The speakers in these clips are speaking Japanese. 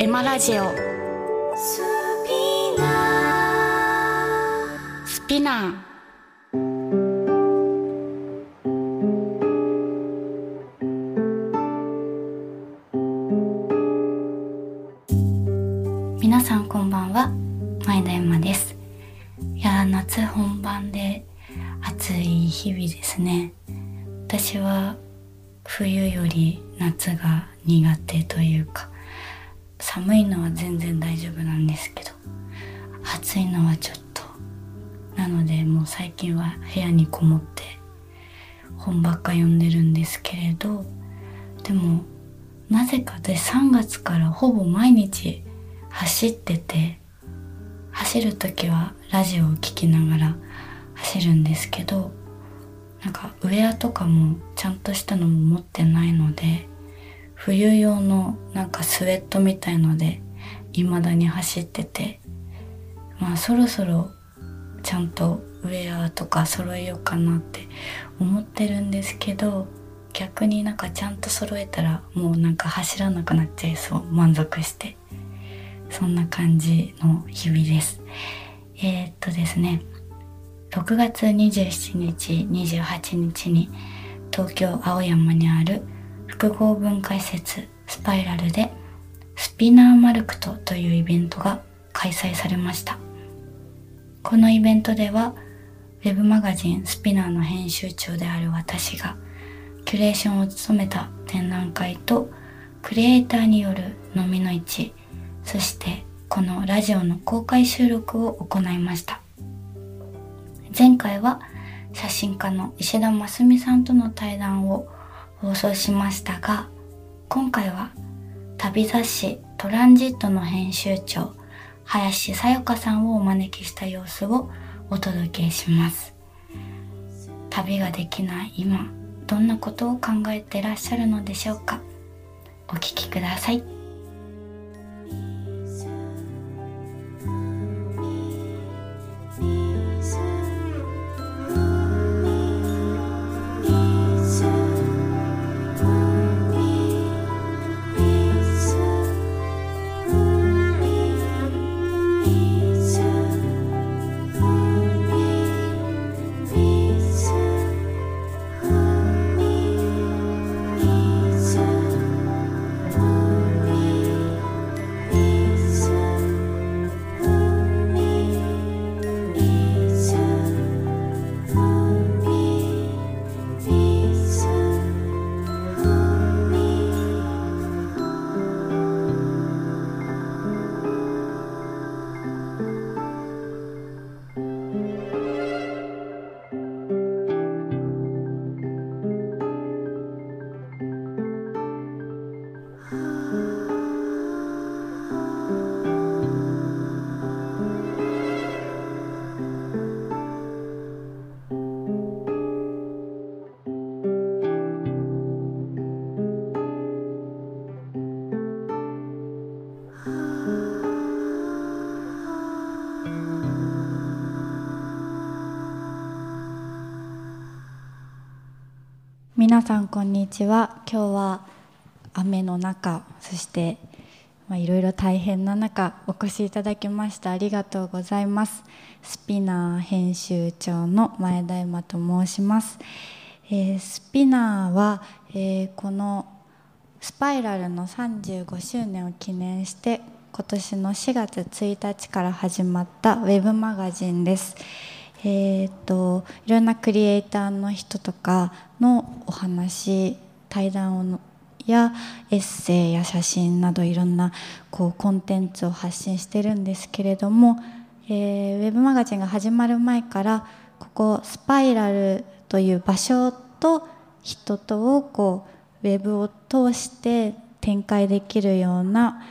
エマラジオ。スピナスピナー。皆さんこんばんは。前田山です。いやー夏本番で暑い日々ですね。私は走らなくなっちゃいそう。満足して。そんな感じの日々です。えー、っとですね。6月27日28日に東京青山にある複合文化施設スパイラルでスピナーマルクトというイベントが開催されました。このイベントではウェブマガジンスピナーの編集長である私がキュレーションを務めた展覧会とクリエイターによる飲みの市そしてこのラジオの公開収録を行いました。前回は写真家の石田真澄さんとの対談を放送しましたが今回は旅雑誌トランジットの編集長林さよかさんをお招きした様子をお届けします。旅ができない今どんなことを考えてらっしゃるのでしょうか？お聴きください。皆さんこんにちは。今日は雨の中そしていろいろ大変な中お越しいただきました。ありがとうございます。スピナー編集長の前田山と申します、えー、スピナーは、えー、このスパイラルの35周年を記念して今年の4月1日から始まったウェブマガジンです。えーと、いろんなクリエイターの人とかのお話対談をやエッセイや写真などいろんなこうコンテンツを発信してるんですけれども、えー、ウェブマガジンが始まる前からここスパイラルという場所と人とをこうウェブを通して展開できるような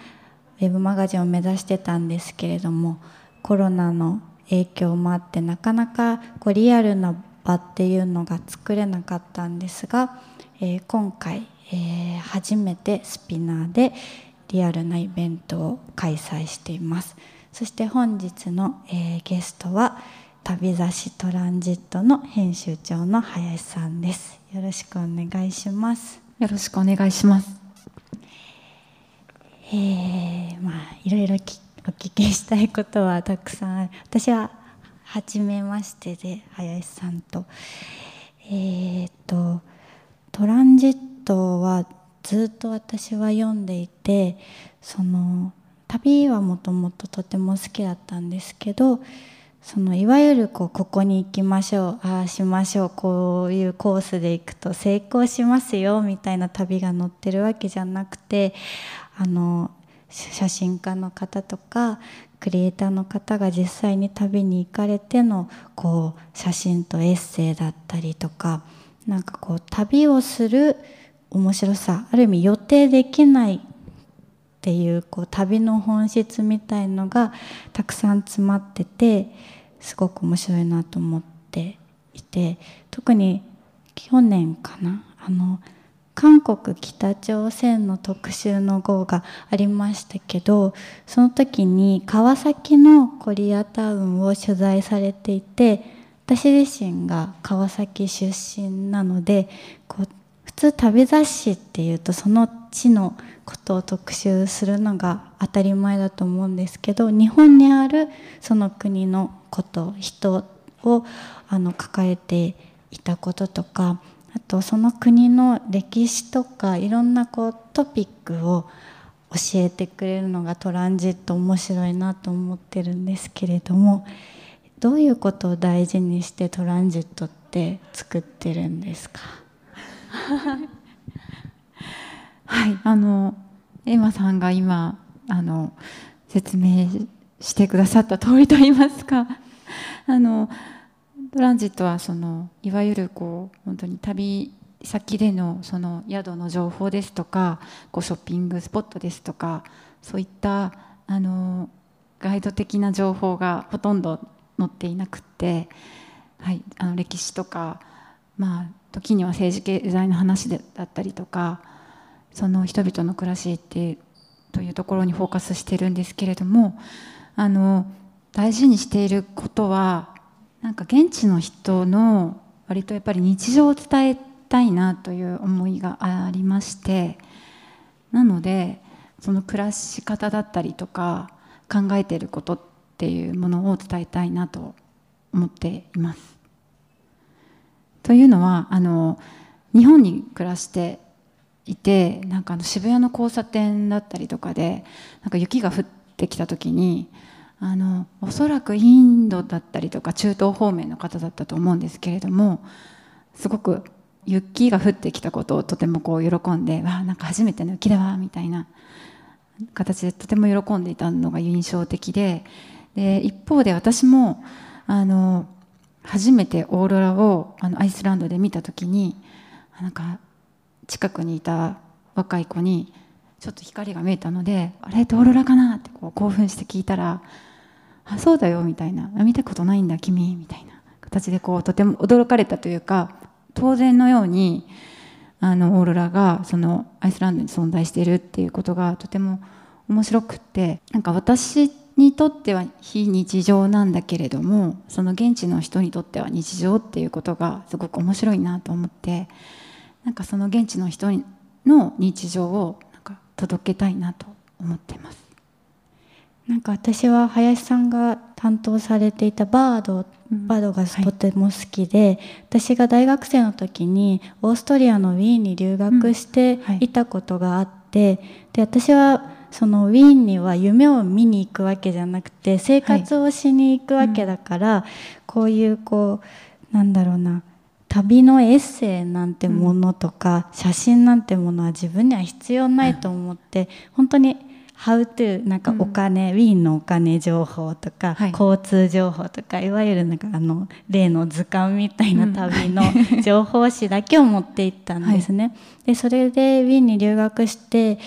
ウェブマガジンを目指してたんですけれどもコロナの影響もあってなかなかこうリアルな場っていうのが作れなかったんですが、えー、今回、えー、初めてスピナーでリアルなイベントを開催しています。そして本日の、えー、ゲストは旅雑誌トランジットの編集長の林さんです。よろしくお願いします。よろしくお願いします。えー、まあいろいろきお聞きしたいことはたくさん私は初めましてで林さんと。えーっとトランジットはずっと私は読んでいてその旅はもともととても好きだったんですけどそのいわゆるこうここに行きましょうああしましょうこういうコースで行くと成功しますよみたいな旅が載ってるわけじゃなくてあの写真家の方とかクリエイターの方が実際に旅に行かれてのこう写真とエッセイだったりとかなんかこう旅をする面白さある意味予定できないっていうこう旅の本質みたいのがたくさん詰まっててすごく面白いなと思っていて特に去年かなあの韓国北朝鮮の特集の号がありましたけどその時に川崎のコリアタウンを取材されていて私自身が川崎出身なのでこう普通旅雑誌っていうとその地のことを特集するのが当たり前だと思うんですけど日本にあるその国のこと人をあの書かれていたこととかとその国の歴史とかいろんなこうトピックを教えてくれるのがトランジット面白いなと思ってるんですけれどもどういうことを大事にしてトランジットって作ってるんですか？はい、あのエマさんが今あの説明してくださった通りと言いますか。あのトランジットはそのいわゆるこう本当に旅先でのその宿の情報ですとかこうショッピングスポットですとかそういったあのガイド的な情報がほとんど載っていなくて、はい、あの歴史とかまあ時には政治経済の話だったりとかその人々の暮らしってというところにフォーカスしてるんですけれどもあの大事にしていることはなんか現地の人の割とやっぱり日常を伝えたいなという思いがありましてなのでその暮らし方だったりとか考えていることっていうものを伝えたいなと思っています。というのはあの日本に暮らしていてなんかあの渋谷の交差点だったりとかでなんか雪が降ってきた時にあのおそらくインドだったりとか中東方面の方だったと思うんですけれどもすごく雪が降ってきたことをとてもこう喜んで「わあなんか初めての雪だわ」みたいな形でとても喜んでいたのが印象的でで一方で私もあの初めてオーロラをあのアイスランドで見た時になんか近くにいた若い子にちょっと光が見えたので「あれってオーロラかな?」ってこう興奮して聞いたら「あそうだよ」みたいな「見たことないんだ君」みたいな形でこうとても驚かれたというか当然のようにあのオーロラがそのアイスランドに存在しているっていうことがとても面白くってなんか私にとっては非日常なんだけれどもその現地の人にとっては日常っていうことがすごく面白いなと思ってなんかその現地の人の日常を届けたいなと思ってます。なんか私は林さんが担当されていたバード、うん。バードがとても好きで、私が大学生の時にオーストリアのウィーンに留学してうんはい。いたことがあって、で私はそのウィーンには夢を見に行くわけじゃなくて生活をしに行くわけだから、こういうこうなんだろうな旅のエッセイなんてものとか、写真なんてものは自分には必要ないと思って、本当に「How to」なんかお金、ウィーンのお金情報とか、はい。交通情報とかいわゆるなんかあの例の図鑑みたいな旅の情報誌だけを持って行ったんですね。でそれでウィーンに留学して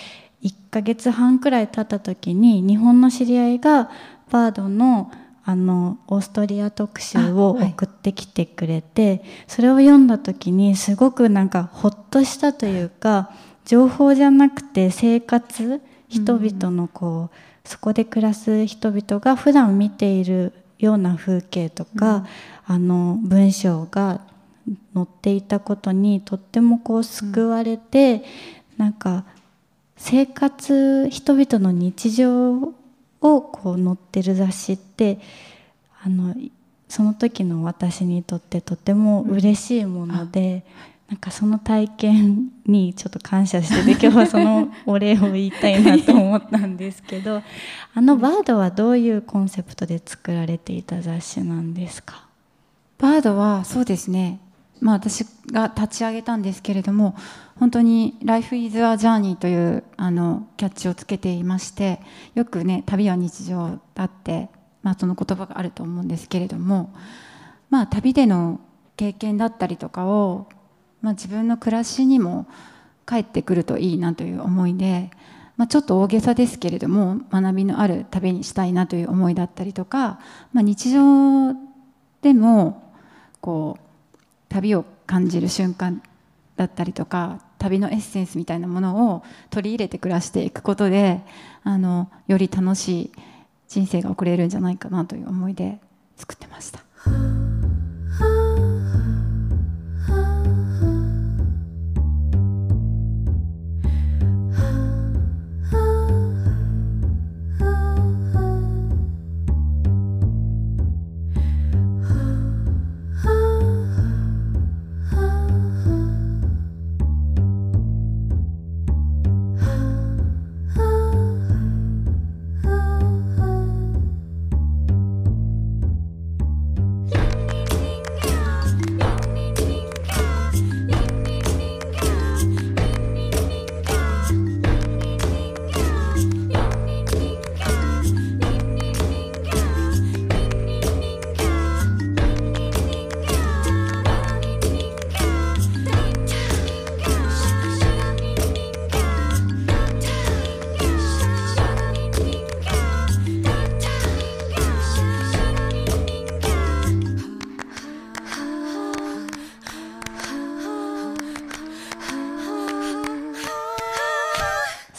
1ヶ月半くらい経った時に日本の知り合いがバードのあのオーストリア特集を送ってきてくれて、それを読んだ時にすごくなんかほっとしたというか情報じゃなくて生活人々のこう、そこで暮らす人々が普段見ているような風景とか、あの文章が載っていたことにとってもこう救われて、なんか生活人々の日常をこう載ってる雑誌ってあのその時の私にとってとても嬉しいもので、なんかその体験にちょっと感謝してて今日は そのお礼を言いたいなと思ったんですけど あのバードはどういうコンセプトで作られていた雑誌なんですか？バードはそうですねまあ私が立ち上げたんですけれども本当に「Life is a Journey」というあのキャッチをつけていましてよくね旅は日常だって、まあ、その言葉があると思うんですけれどもまあ旅での経験だったりとかをまあ、自分の暮らしにも帰ってくるといいなという思いで、まあ、ちょっと大げさですけれども学びのある旅にしたいなという思いだったりとか、まあ、日常でもこう旅を感じる瞬間だったりとか旅のエッセンスみたいなものを取り入れて暮らしていくことであのより楽しい人生が送れるんじゃないかなという思いで作ってました。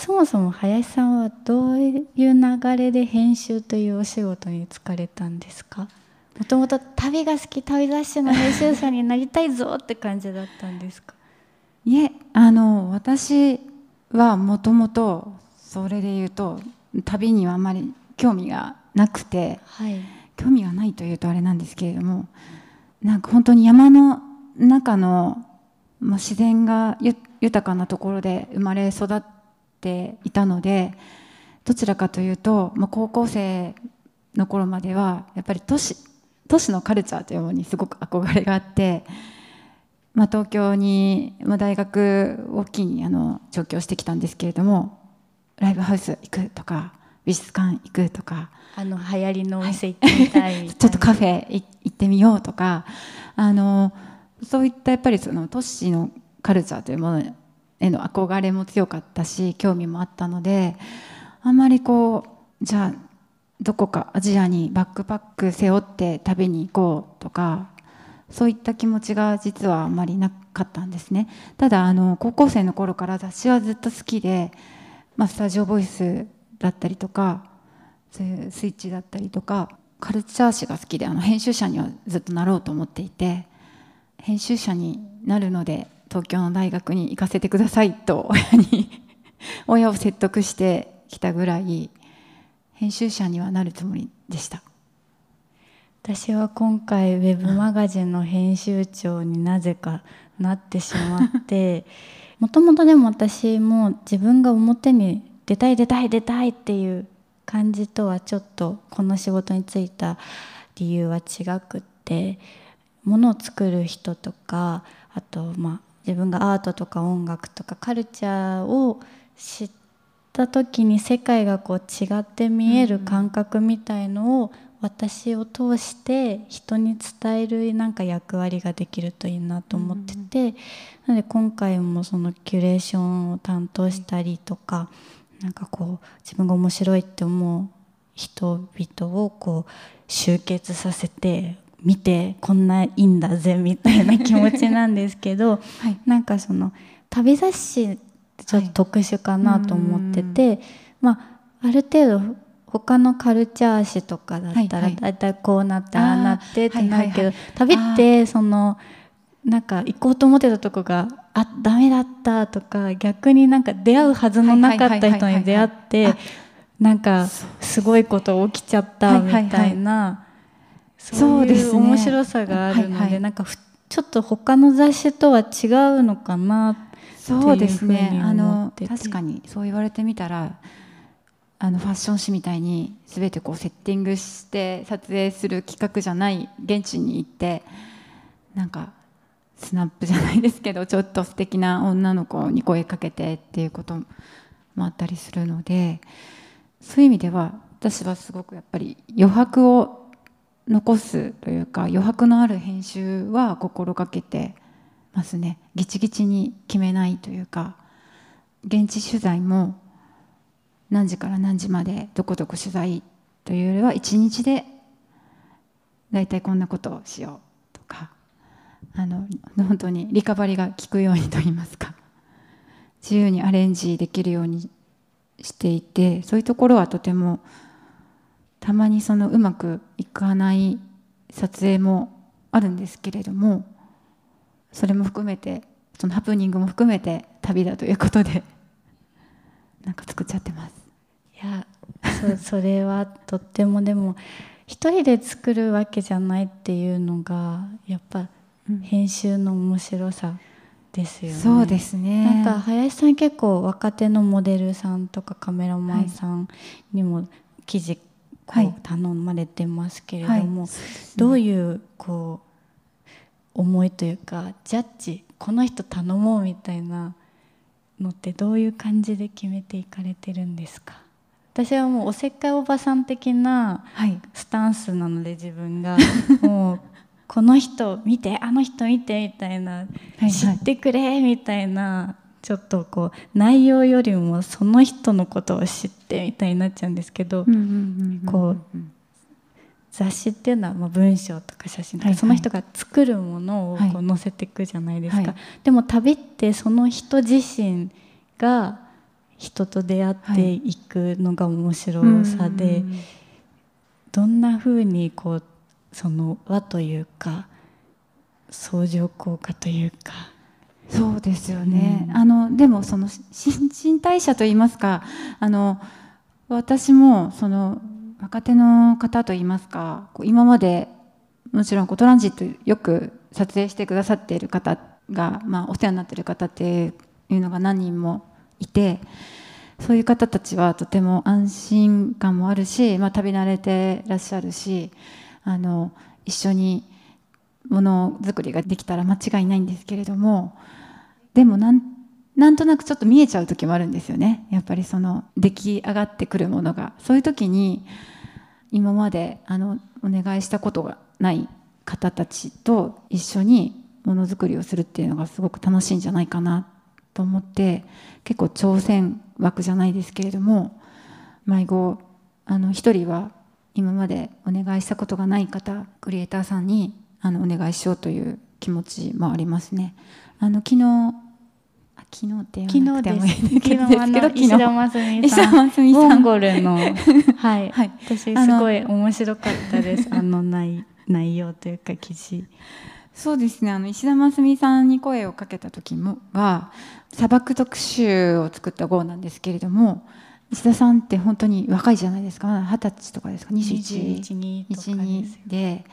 そもそも林さんはどういう流れで編集というお仕事に就かれたんですか？もともと旅が好き旅雑誌の編集者になりたいぞって感じだったんですか？いえあの私はもともとそれで言うと旅にはあまり興味がなくてはい。興味がないというとあれなんですけれどもなんか本当に山の中の、まあ、自然がゆ豊かなところで生まれ育っていたのでどちらかというと、まあ、高校生の頃まではやっぱり都市都市のカルチャーというものにすごく憧れがあって、まあ、東京に、まあ、大学を機にあの上京してきたんですけれどもライブハウス行くとか美術館行くとかあの流行りのお店行ってみたいみたいな。ちょっとカフェい行ってみようとかあのそういったやっぱりその都市のカルチャーというものへの憧れも強かったし興味もあったのであんまりこうじゃあどこかアジアにバックパック背負って旅に行こうとかそういった気持ちが実はあんまりなかったんですね。ただあの高校生の頃から雑誌はずっと好きで、まあ、スタジオボイスだったりとかそういうスイッチだったりとかカルチャー誌が好きであの編集者にはずっとなろうと思っていて編集者になるので東京の大学に行かせてくださいと親に 親を説得してきたぐらい編集者にはなるつもりでした。私は今回ウェブマガジンの編集長になぜかなってしまって もともとでも私も自分が表に出たい出たい出たいっていう感じとはちょっとこの仕事に就いた理由は違くってものを作る人とかあとまあ自分がアートとか音楽とかカルチャーを知った時に世界がこう違って見える感覚みたいのを私を通して人に伝えるなんか役割ができるといいなと思ってて、なので今回もそのキュレーションを担当したりとか、なんかこう自分が面白いって思う人々をこう集結させて見てこんないいんだぜみたいな気持ちなんですけど、はい。なんかその旅雑誌ってちょっと特殊かなと思ってて、まあある程度他のカルチャー誌とかだったらはいはい。だいたいこうなってああなってってなるけど、はいはいはい。旅ってそのなんか行こうと思ってたとこがあダメだったとか逆になんか出会うはずのなかった人に出会ってなんかすごいこと起きちゃったみたいなそういう面白さがあるのでなんかちょっと他の雑誌とは違うのかなそうですね。あの確かにそう言われてみたらあのファッション誌みたいに全てこうセッティングして撮影する企画じゃない現地に行ってなんかスナップじゃないですけどちょっと素敵な女の子に声かけてっていうこともあったりするのでそういう意味では私はすごくやっぱり余白を残すというか余白のある編集は心がけてますね。ギチギチに決めないというか現地取材も何時から何時までどこどこ取材というよりは一日で大体こんなことをしようとかあの本当にリカバリが効くようにと言いますか。自由にアレンジできるようにしていてそういうところはとてもたまにそのうまくいかない撮影もあるんですけれどもそれも含めてそのハプニングも含めて旅だということで なんか作っちゃってます。いやそそれはとってもでも一人で作るわけじゃないっていうのがやっぱ編集の面白さですよね。そうですねなんか林さん結構若手のモデルさんとかカメラマンさんにも記事こう頼まれてますけれども、どういうこう思いというかジャッジこの人頼もうみたいなのってどういう感じで決めていかれてるんですか？私はもうおせっかいおばさん的なスタンスなので自分が。もうこの人見てあの人見てみたいな、知ってくれみたいなちょっとこう内容よりもその人のことを知ってみたいになっちゃうんですけどこう雑誌っていうのはまあ文章とか写真とか、その人が作るものをこう載せていくじゃないですか、でも旅ってその人自身が人と出会っていくのが面白さで、どんなふうにこうその輪というか相乗効果というか。そうですよね、うん、あのでもその新陳代謝といいますかあの私もその若手の方といいますか今までもちろんトランジットよく撮影してくださっている方が、まあ、お世話になっている方っていうのが何人もいてそういう方たちはとても安心感もあるし、まあ、旅慣れてらっしゃるしあの一緒にものづくりができたら間違いないんですけれどもでもなんなんとなくちょっと見えちゃう時もあるんですよねやっぱりその出来上がってくるものがそういう時に今まであのお願いしたことがない方たちと一緒にものづくりをするっていうのがすごく楽しいんじゃないかなと思って結構挑戦枠じゃないですけれども迷子あの一人は今までお願いしたことがない方クリエイターさんにあのお願いしようという気持ちもありますね。あの昨日昨日って言わなくてもいいです。けど石田真澄さん。モンゴルのはい、はい、私すごい面白かったです。あの内内容というか記事。そうですね。あの石田真澄さんに声をかけた時もは砂漠特集を作った号なんですけれども石田さんって本当に若いじゃないですか。二十歳とかですか？2112で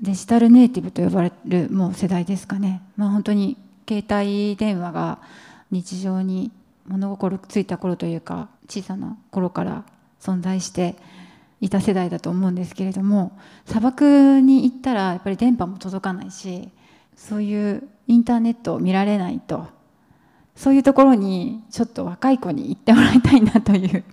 デジタルネイティブと呼ばれるもう世代ですかね、まあ、本当に携帯電話が日常に物心ついた頃というか小さな頃から存在していた世代だと思うんですけれども砂漠に行ったらやっぱり電波も届かないしそういうインターネットを見られないとそういうところにちょっと若い子に行ってもらいたいなという。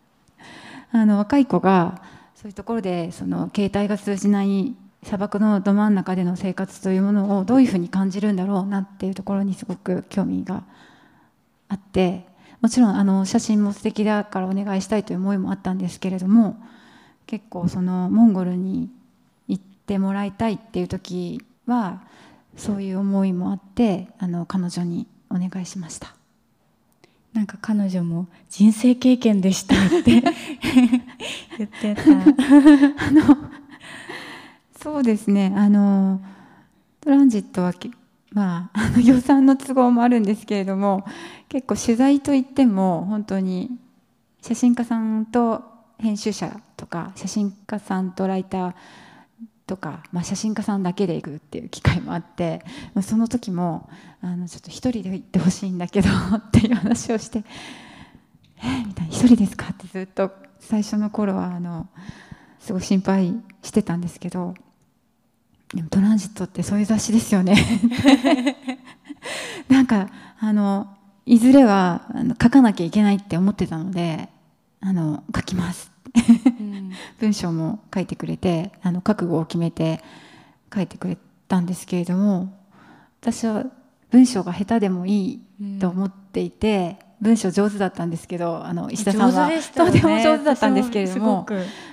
あの若い子がそういうところでその携帯が通じない砂漠のど真ん中での生活というものをどういうふうに感じるんだろうなっていうところにすごく興味があってもちろんあの写真も素敵だからお願いしたいという思いもあったんですけれども結構そのモンゴルに行ってもらいたいっていう時はそういう思いもあってあの彼女にお願いしました。なんか彼女も人生経験でしたって 言ってた。あのそうですねあのトランジットはまあ、あの予算の都合もあるんですけれども結構取材といっても本当に写真家さんと編集者とか写真家さんとライターとか、まあ、写真家さんだけで行くっていう機会もあってその時もあのちょっと一人で行ってほしいんだけどっていう話をして「えみたいな「一人ですか?」ってずっと最初の頃はあのすごい心配してたんですけどでもトランジットってそういう雑誌ですよね。なんかあのいずれはあの書かなきゃいけないって思ってたのであの書きます。文章も書いてくれてあの覚悟を決めて書いてくれたんですけれども私は文章が下手でもいいと思っていて、文章上手だったんですけどあの石田さんは、とても上手だったんですけれども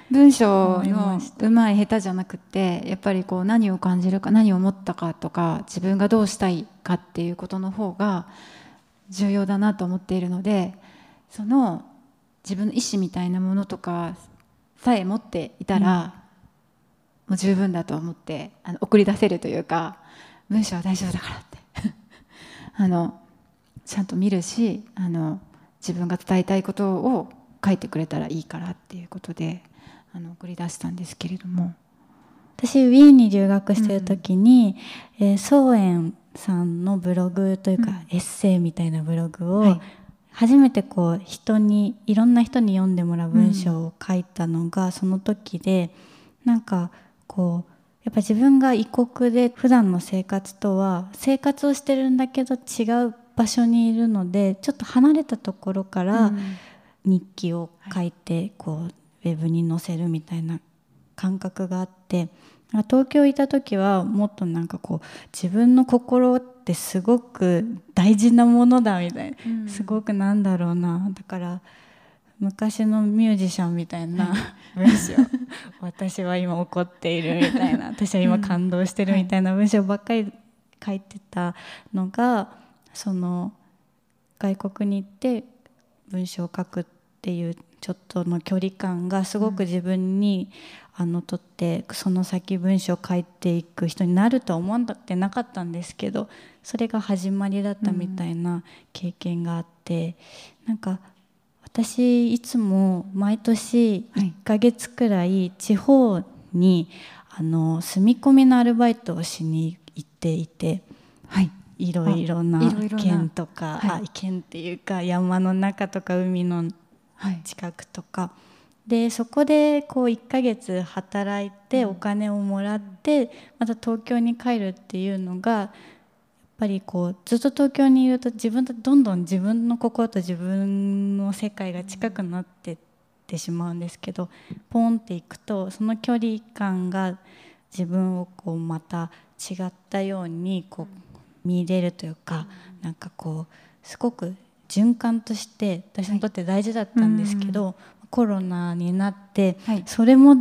文章のうまい下手じゃなくてやっぱりこう何を感じるか何を思ったかとか自分がどうしたいかっていうことの方が重要だなと思っているのでその自分の意思みたいなものとかさえ持っていたら、もう十分だと思ってあの送り出せるというか文章は大丈夫だからってあのちゃんと見るしあの自分が伝えたいことを書いてくれたらいいからっていうことであの送り出したんですけれども。私ウィーンに留学してる時に、えーソーエンさんのブログというか、エッセイみたいなブログを、はい。初めてこう人にいろんな人に読んでもらう文章を書いたのがその時で、なんかこうやっぱ自分が異国で普段の生活とは生活をしてるんだけど違う場所にいるのでちょっと離れたところから、うん。日記を書いてこうウェブに載せるみたいな感覚があって東京いた時はもっとなんかこう自分の心ってすごく大事なものだみたいな、すごくなんだろうな。だから昔のミュージシャンみたいな文章 私は今怒っているみたいな私は今感動してるみたいな文章ばっかり書いてたのがその外国に行って文章を書くっていうちょっとの距離感がすごく自分に、あのとってその先文章を書いていく人になるとは思ってなかったんですけどそれが始まりだったみたいな経験があって、なんか私いつも毎年1ヶ月くらい地方にあの住み込みのアルバイトをしに行っていて。はいいろいろな県とか、はい。あ県っていうか山の中とか海のはい。近くとか。でそこでこう1ヶ月働いてうん。お金をもらってまた東京に帰るっていうのがやっぱりこうずっと東京にいると自分とどんどん自分の心と自分の世界が近くなってってしまうんですけどポンっていくとその距離感が自分をこうまた違ったようにこう見れるというかなんかこうすごく循環として私にとって大事だったんですけど、コロナになってはい。それも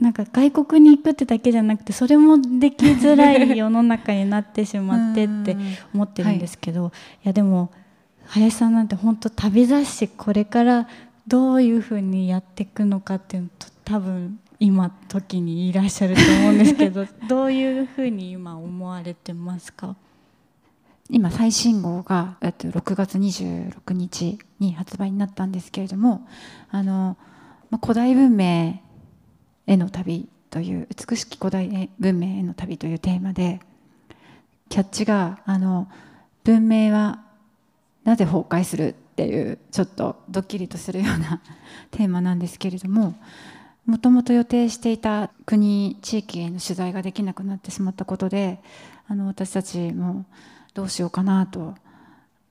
なんか外国に行くってだけじゃなくてそれもできづらい世の中になってしまってって思ってるんですけど、い、やでも林さんなんて本当旅雑誌これからどういうふうにやっていくのかっていうのと多分今時にいらっしゃると思うんですけど どういうふうに今思われてますか？今最新号が6月26日に発売になったんですけれどもあの、まあ、古代文明への旅という美しき古代文明への旅というテーマでキャッチがあの文明はなぜ崩壊するっていうちょっとドッキリとするような テーマなんですけれどももともと予定していた国地域への取材ができなくなってしまったことであの私たちもどうしようかなと。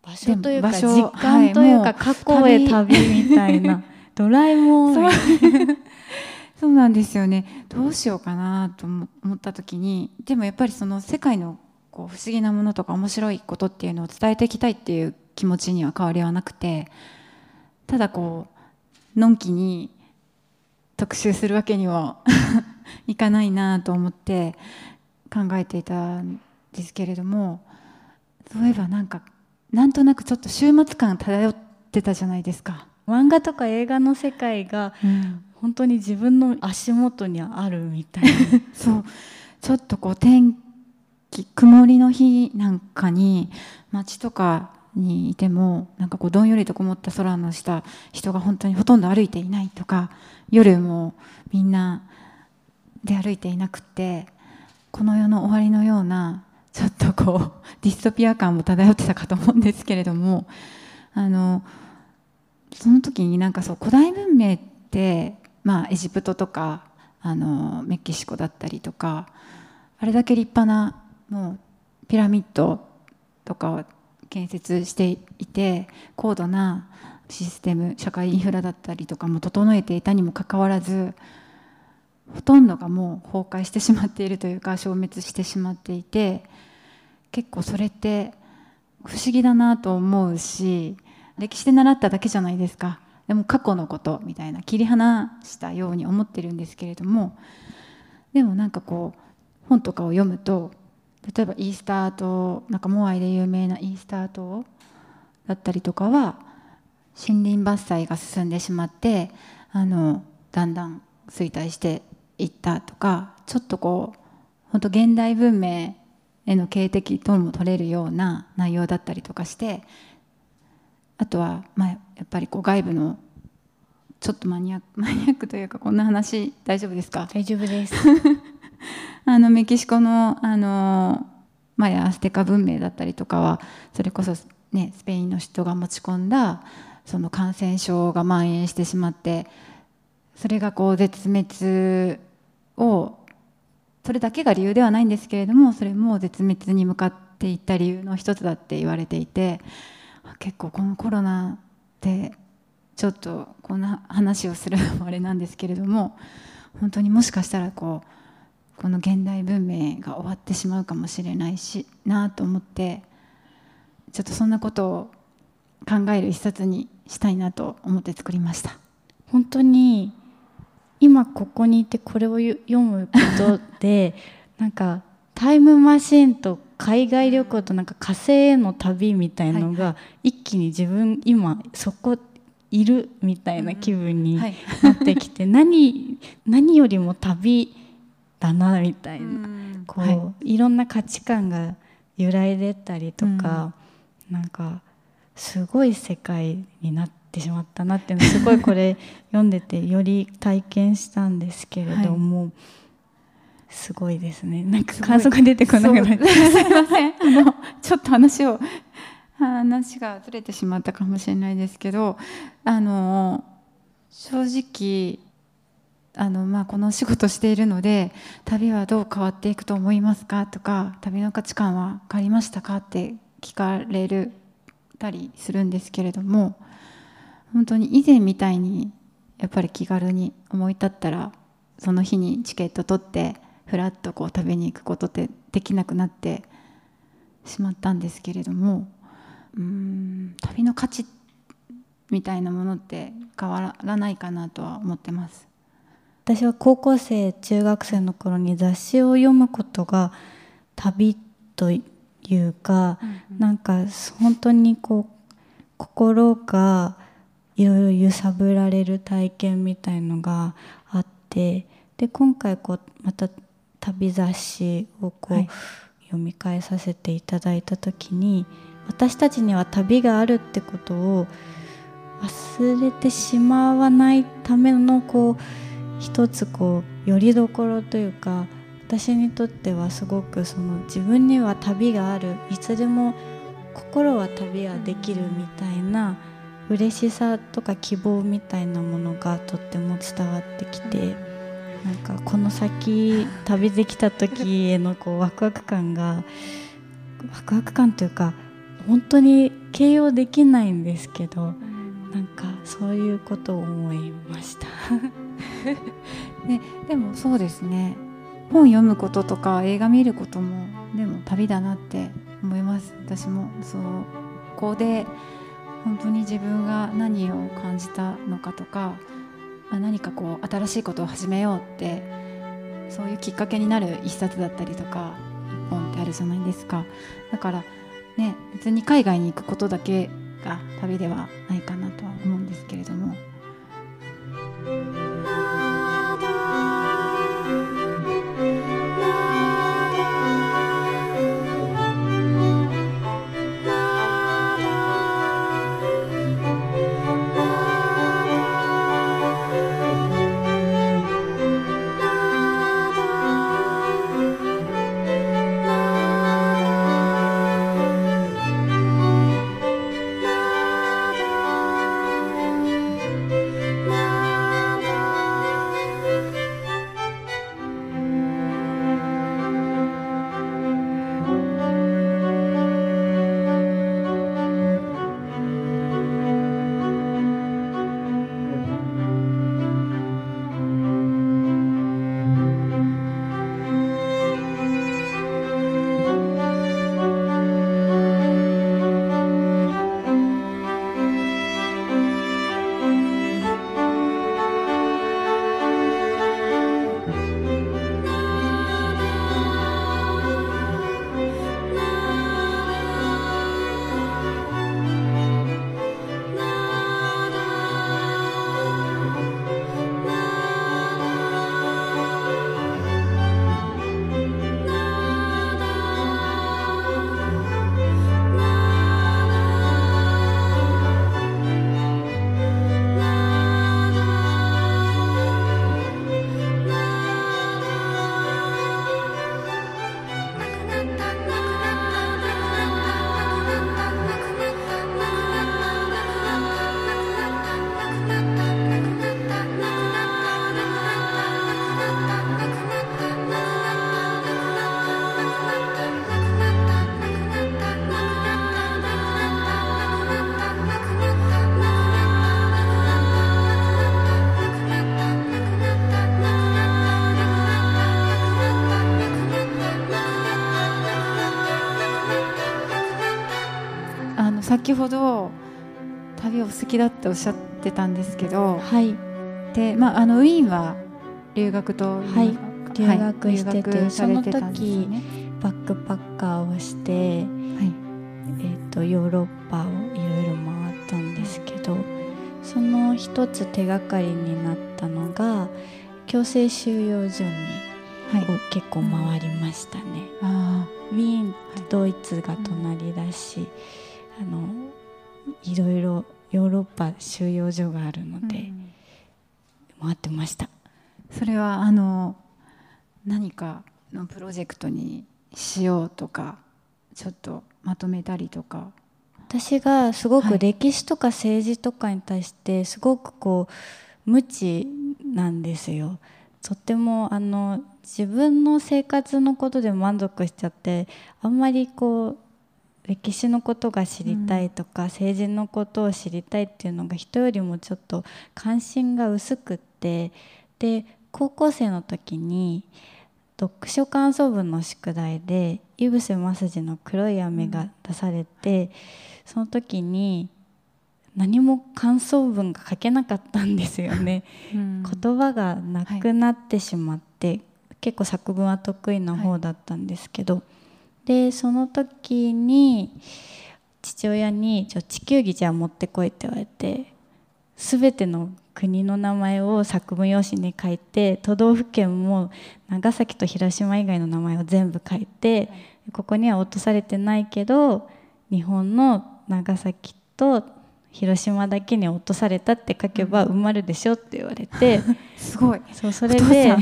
場所というか実感というはいか過去へ旅みたいな。ドラえもん。そう。なんですよね。どうしようかなと思思った時にでもやっぱりその世界のこう不思議なものとか面白いことっていうのを伝えていきたいっていう気持ちには変わりはなくてただこうのんきに特集するわけには いかないなと思って考えていたんですけれどもそういえばなんかなんとなくちょっと週末感漂ってたじゃないですか。漫画とか映画の世界が本当に自分の足元にあるみたいな。そう。ちょっとこう天き曇りの日なんかに街とかにいてもなんかこうどんよりとこもった空の下人が本当にほとんど歩いていないとか夜もみんなで歩いていなくってこの世の終わりのようなちょっとこうディストピア感も漂ってたかと思うんですけれどもあのその時になんかそう古代文明ってまあエジプトとかあのメキシコだったりとかあれだけ立派なもうピラミッドとかを建設していて高度なシステム社会インフラだったりとかも整えていたにもかかわらずほとんどがもう崩壊してしまっているというか消滅してしまっていて結構それって不思議だなと思うし歴史で習っただけじゃないですか。でも過去のことみたいな切り離したように思ってるんですけれどもでもなんかこう本とかを読むと例えばイースター島なんかモアイで有名なイースター島だったりとかは森林伐採が進んでしまってあのだんだん衰退していったとかちょっとこう本当現代文明への警笛とも取れるような内容だったりとかしてあとは、まあ、やっぱりこう外部のちょっとマニア マニアックというかこんな話大丈夫ですか？大丈夫です。あのメキシコのあのマヤアステカ文明だったりとかはそれこそ、ね、スペインの人が持ち込んだその感染症が蔓延してしまってそれがこう絶滅をそれだけが理由ではないんですけれどもそれも絶滅に向かっていった理由の一つだって言われていて結構このコロナってちょっとこんな話をするあれなんですけれども本当にもしかしたらこうこの現代文明が終わってしまうかもしれないしなと思ってちょっとそんなことを考える一冊にしたいなと思って作りました。本当に今ここにいてこれを読むことで なんかタイムマシンと海外旅行となんか火星への旅みたいのが一気に自分今そこいるみたいな気分になってきて、何何よりも旅だなみたいな、こう、はい、いろんな価値観が揺らいでたりとか、うん、なんかすごい世界になってしまったなっていうのすごいこれ読んでてより体験したんですけれども。はいすごいですね。なんか感想が出てこなくなっすいません。あのちょっと話を話がずれてしまったかもしれないですけど、あの正直あのまあこのお仕事しているので旅はどう変わっていくと思いますかとか旅の価値観は変わりましたかって聞かれるたりするんですけれども本当に以前みたいにやっぱり気軽に思い立ったらその日にチケット取ってふらっとこう食べに行くことってできなくなってしまったんですけれどもうん旅の価値みたいなものって変わらないかなとは思ってます。私は高校生中学生の頃に雑誌を読むことが旅というか、うんうん、なんか本当にこう心がいろいろ揺さぶられる体験みたいのがあってで今回こうまた旅雑誌をこう、はい、読み返させていただいた時に私たちには旅があるってことを忘れてしまわないためのこう一つこうよりどころというか私にとってはすごくその自分には旅があるいつでも心は旅ができるみたいな嬉しさとか希望みたいなものがとっても伝わってきて。なんかこの先旅できた時へのこうワクワク感がワクワク感というか本当に形容できないんですけどなんかそういうことを思いました。ね、でもそうですね。本読むこととか映画見ることもでも旅だなって思います。私もそうここで本当に自分が何を感じたのかとか、何かこう新しいことを始めようってそういうきっかけになる一冊だったりとか一本ってあるじゃないですかだからね別に海外に行くことだけが旅ではないかなとは思うんですけれども。先ほど旅お好きだっておっしゃってたんですけどはい。で、まあ、あのウィーンは留学とはい。留学してて留学されてたんですよね。バックパッカーをして、はい。えー、とヨーロッパをいろいろ回ったんですけどその一つ手がかりになったのが強制収容所にはい。を結構回りましたね。あウィーンとドイツが隣だし、あのいろいろヨーロッパ収容所があるのーで、回ってました。それはあの何かのプロジェクトにしようとかちょっとまとめたりとか私がすごはいく歴史とか政治とかに対してすごくこう無知なんですよ。とってもあの自分の生活のことで満足しちゃってあんまりこう歴史のことが知りたいとか、政治のことを知りたいっていうのが人よりもちょっと関心が薄くってで高校生の時に読書感想文の宿題で井伏正治の「黒い雨」が出されて、その時に何も感想文が書けなかったんですよね。言葉がなくなってしまって、結構作文は得意な方だったんですけど、でその時に父親に「ちょ地球儀じゃあ持ってこい」って言われて全ての国の名前を作文用紙に書いて都道府県も長崎と広島以外の名前を全部書いて、ここには落とされてないけど日本の長崎と広島だけに落とされたって書けば埋まるでしょって言われて、すごい。そうそれで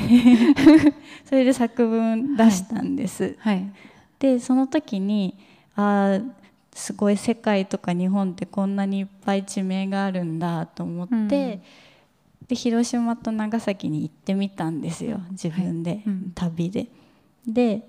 それで作文出したんです。はいでその時にあーすごい世界とか日本ってこんなにいっぱい地名があるんだと思って、うん。で広島と長崎に行ってみたんですよ自分で、うん。旅で。で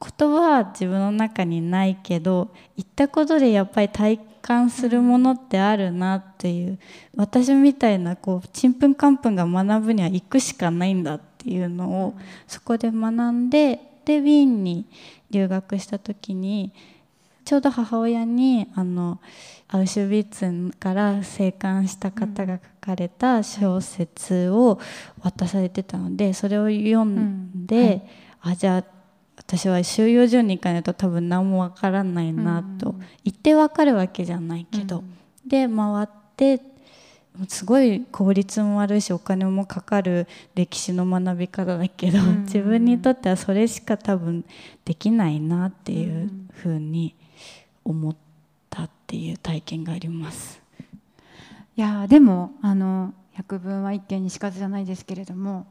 言葉は自分の中にないけど行ったことでやっぱり体感するものってあるなっていう私みたいなこうちんぷんかんぷんが学ぶには行くしかないんだっていうのをそこで学んででウィーンに留学した時にちょうど母親にあのアウシュビッツから生還した方が書かれた小説を渡されてたのでそれを読んで、うんはい。あじゃあ私は収容所に行かないと多分何もわからないなと、うん。行ってわかるわけじゃないけど、で回ってすごい効率も悪いしお金もかかる歴史の学び方だけど、うん。自分にとってはそれしか多分できないなっていうふうに思ったっていう体験があります。いやーでもあの百聞は一見にしかずじゃないですけれども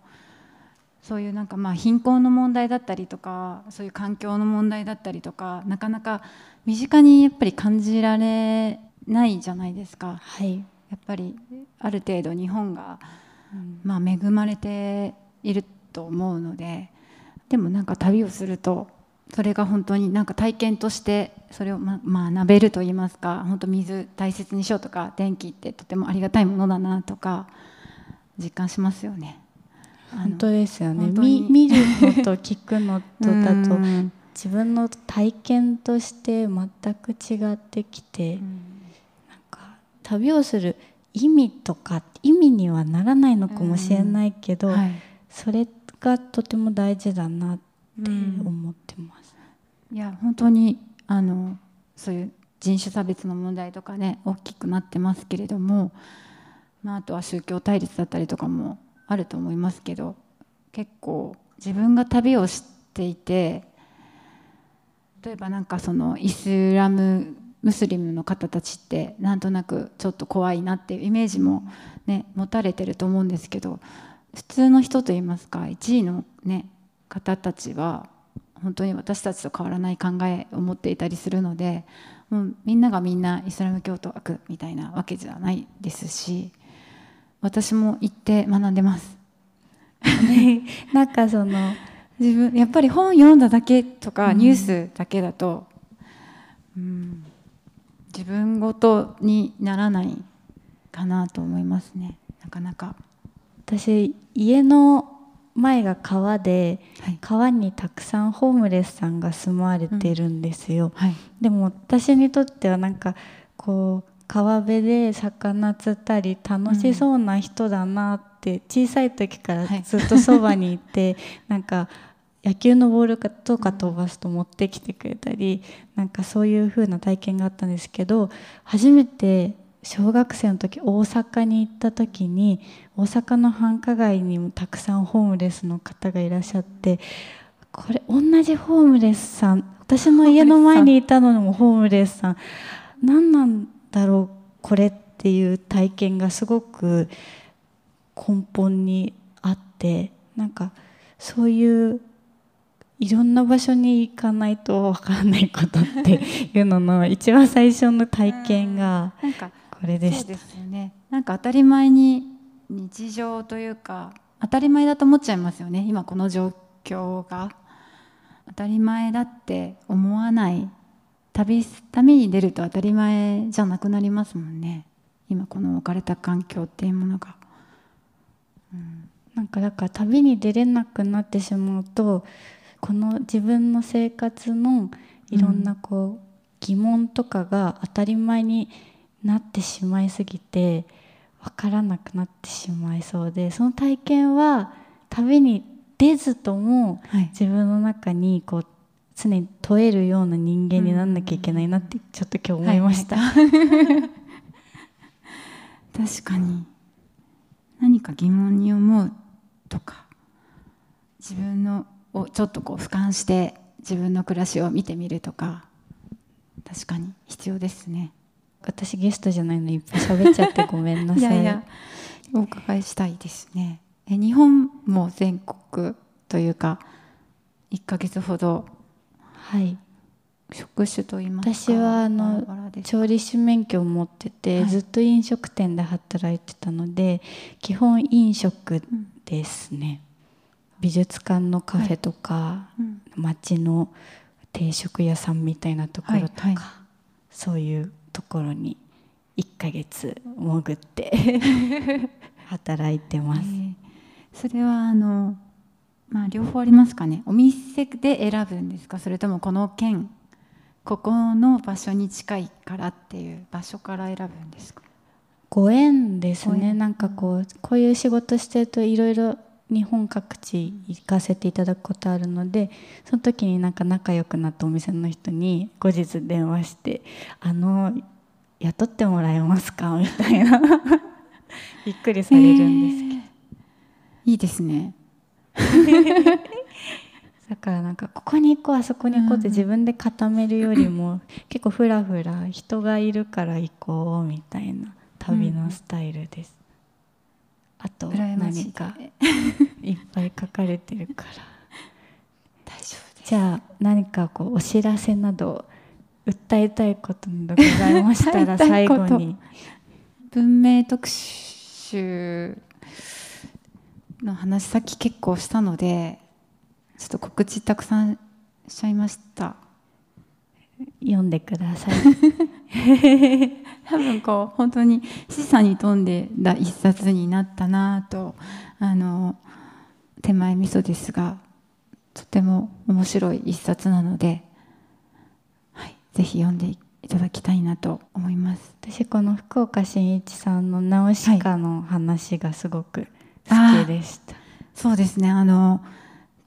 そういうなんかまあ貧困の問題だったりとかそういう環境の問題だったりとかなかなか身近にやっぱり感じられないじゃないですか。はい、やっぱりある程度日本が、まあ、恵まれていると思うのででもなんか旅をするとそれが本当になんか体験としてそれをま学べると言いますか本当水大切にしようとか電気ってとてもありがたいものだなとか実感しますよね。本当ですよね。見 見るのと聞くのとだとうん。自分の体験として全く違ってきて、なん。か旅をする意味とか意味にはならないのかもしれないけど、はい。それがとても大事だなってうん思ってます。いや本当にあのそういう人種差別の問題とかね大きくなってますけれども、まあ、あとは宗教対立だったりとかもあると思いますけど結構自分が旅をしていて例えばなんかそのイスラムムスリムの方たちってなんとなくちょっと怖いなっていうイメージもね持たれてると思うんですけど普通の人といいますか一位のね方たちは本当に私たちと変わらない考えを持っていたりするのでもうみんながみんなイスラム教徒悪みたいなわけじゃないですし私も行って学んでます。なんかその自分やっぱり本読んだだけとかうん。ニュースだけだと、うん、自分ごとにならないかなと思いますね。なかなか、私家の前が川ではい。川にたくさんホームレスさんが住まわれてるんですよ。はい。でも私にとってはなんかこう川辺で魚釣ったり楽しそうな人だなって小さい時からはいずっとそばにいて、なんか野球のボールとか飛ばすと持ってきてくれたりなんかそういう風な体験があったんですけど初めて小学生の時大阪に行った時に大阪の繁華街にもたくさんホームレスの方がいらっしゃってこれ同じホームレスさん私の家の前にいたのもホームレスさん。何なんだろうこれっていう体験がすごく根本にあってなんかそういういろんな場所に行かないと分からないことっていうのの一番最初の体験がこれでした。そうですよね。なんか当たり前に日常というか当たり前だと思っちゃいますよね。今この状況が。当たり前だって思わない。旅旅に出ると当たり前じゃなくなりますもんね。今この置かれた環境っていうものが、うん、なんかだから旅に出れなくなってしまうとこの自分の生活のいろんなこう、疑問とかが当たり前になってしまいすぎて分からなくなってしまいそうでその体験は旅に出ずともはい。自分の中にこう常に問えるような人間にならなきゃいけないなってちょっと今日思いました。確かに。何か疑問に思うとか自分のをちょっとこう俯瞰して自分の暮らしを見てみるとか確かに必要ですね。私ゲストじゃないのにいっぱい喋っちゃってごめんなさい。いやいやお伺いしたいですね。え日本も全国というか1ヶ月ほどはい職種といいますか私はあの調理師免許を持ってて、はいずっと飲食店で働いてたので基本飲食ですね、美術館のカフェとか、うん。街の定食屋さんみたいなところとか、そういうところに1ヶ月潜って 働いてます、えーそれはあのまあ両方ありますかね。お店で選ぶんですか？それともこの県ここの場所に近いからっていう場所から選ぶんですか？ご縁ですね。なんかこうこういう仕事してるといろいろ日本各地行かせていただくことあるのでその時になんか仲良くなったお店の人に後日電話して「あの雇ってもらえますか?」みたいな。びっくりされるんですけど、えー。いいですね。だからなんかここに行こうあそこに行こうって自分で固めるよりも結構ふらふら人がいるから行こうみたいな旅のスタイルです。あと何かいっぱい書かれてるから。大丈夫です。じゃあ何かこうお知らせなど訴えたいことなどございましたら 最後に。文明特集の話さっき結構したのでちょっと告知たくさんしちゃいました。読んでください。多分こう本当に示唆に富んでた一冊になったなとあの手前味噌ですがとても面白い一冊なので、はい、ぜひ読んでいただきたいなと思います。私この福岡伸一さんのナウシカの話がすごく好きでした。そうですねあの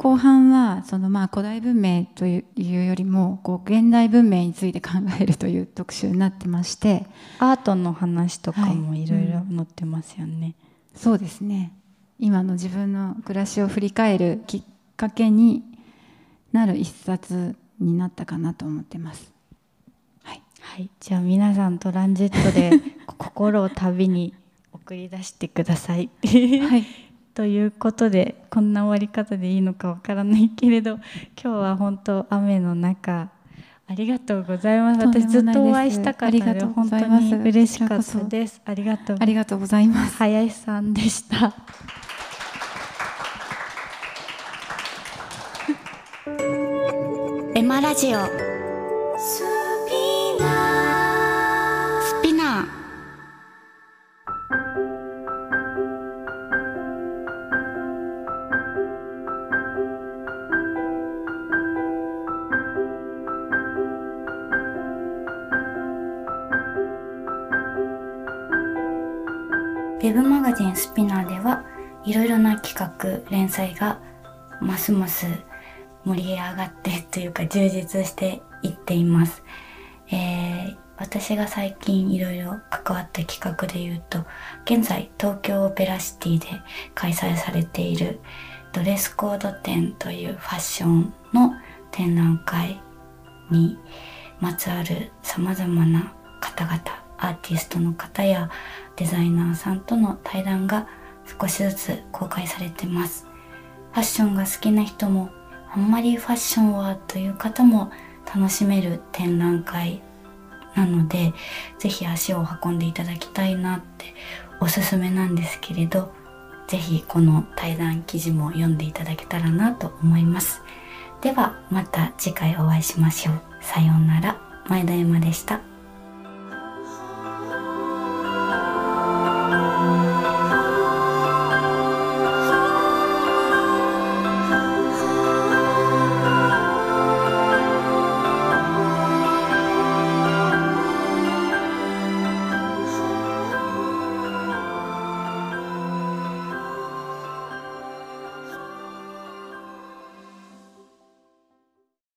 後半はそのまあ古代文明というよりもこう現代文明について考えるという特集になってましてアートの話とかもはいいろいろ載ってますよね。そうですね今の自分の暮らしを振り返るきっかけになる一冊になったかなと思ってます。はい、はい、じゃあ皆さんトランジットで心を旅に送り出してください。はい、ということでこんな終わり方でいいのかわからないけれど 今日は本当雨の中ありがとうございます。私ずっとお会いしたかったありがとうごので本当ざいます。に嬉しかったです。ありがとうありがとうございます。林さんでした。エマラジオスピナーではいろいろな企画連載がますます盛り上がってというか充実していっています、えー私が最近いろいろ関わった企画で言うと現在東京オペラシティで開催されているドレスコード展というファッションの展覧会にまつわる様々な方々アーティストの方やデザイナーさんとの対談が少しずつ公開されてます。ファッションが好きな人もあんまりファッションはという方も楽しめる展覧会なのでぜひ足を運んでいただきたいなっておすすめなんですけれどぜひこの対談記事も読んでいただけたらなと思います。ではまた次回お会いしましょう。さようなら。前田山でした。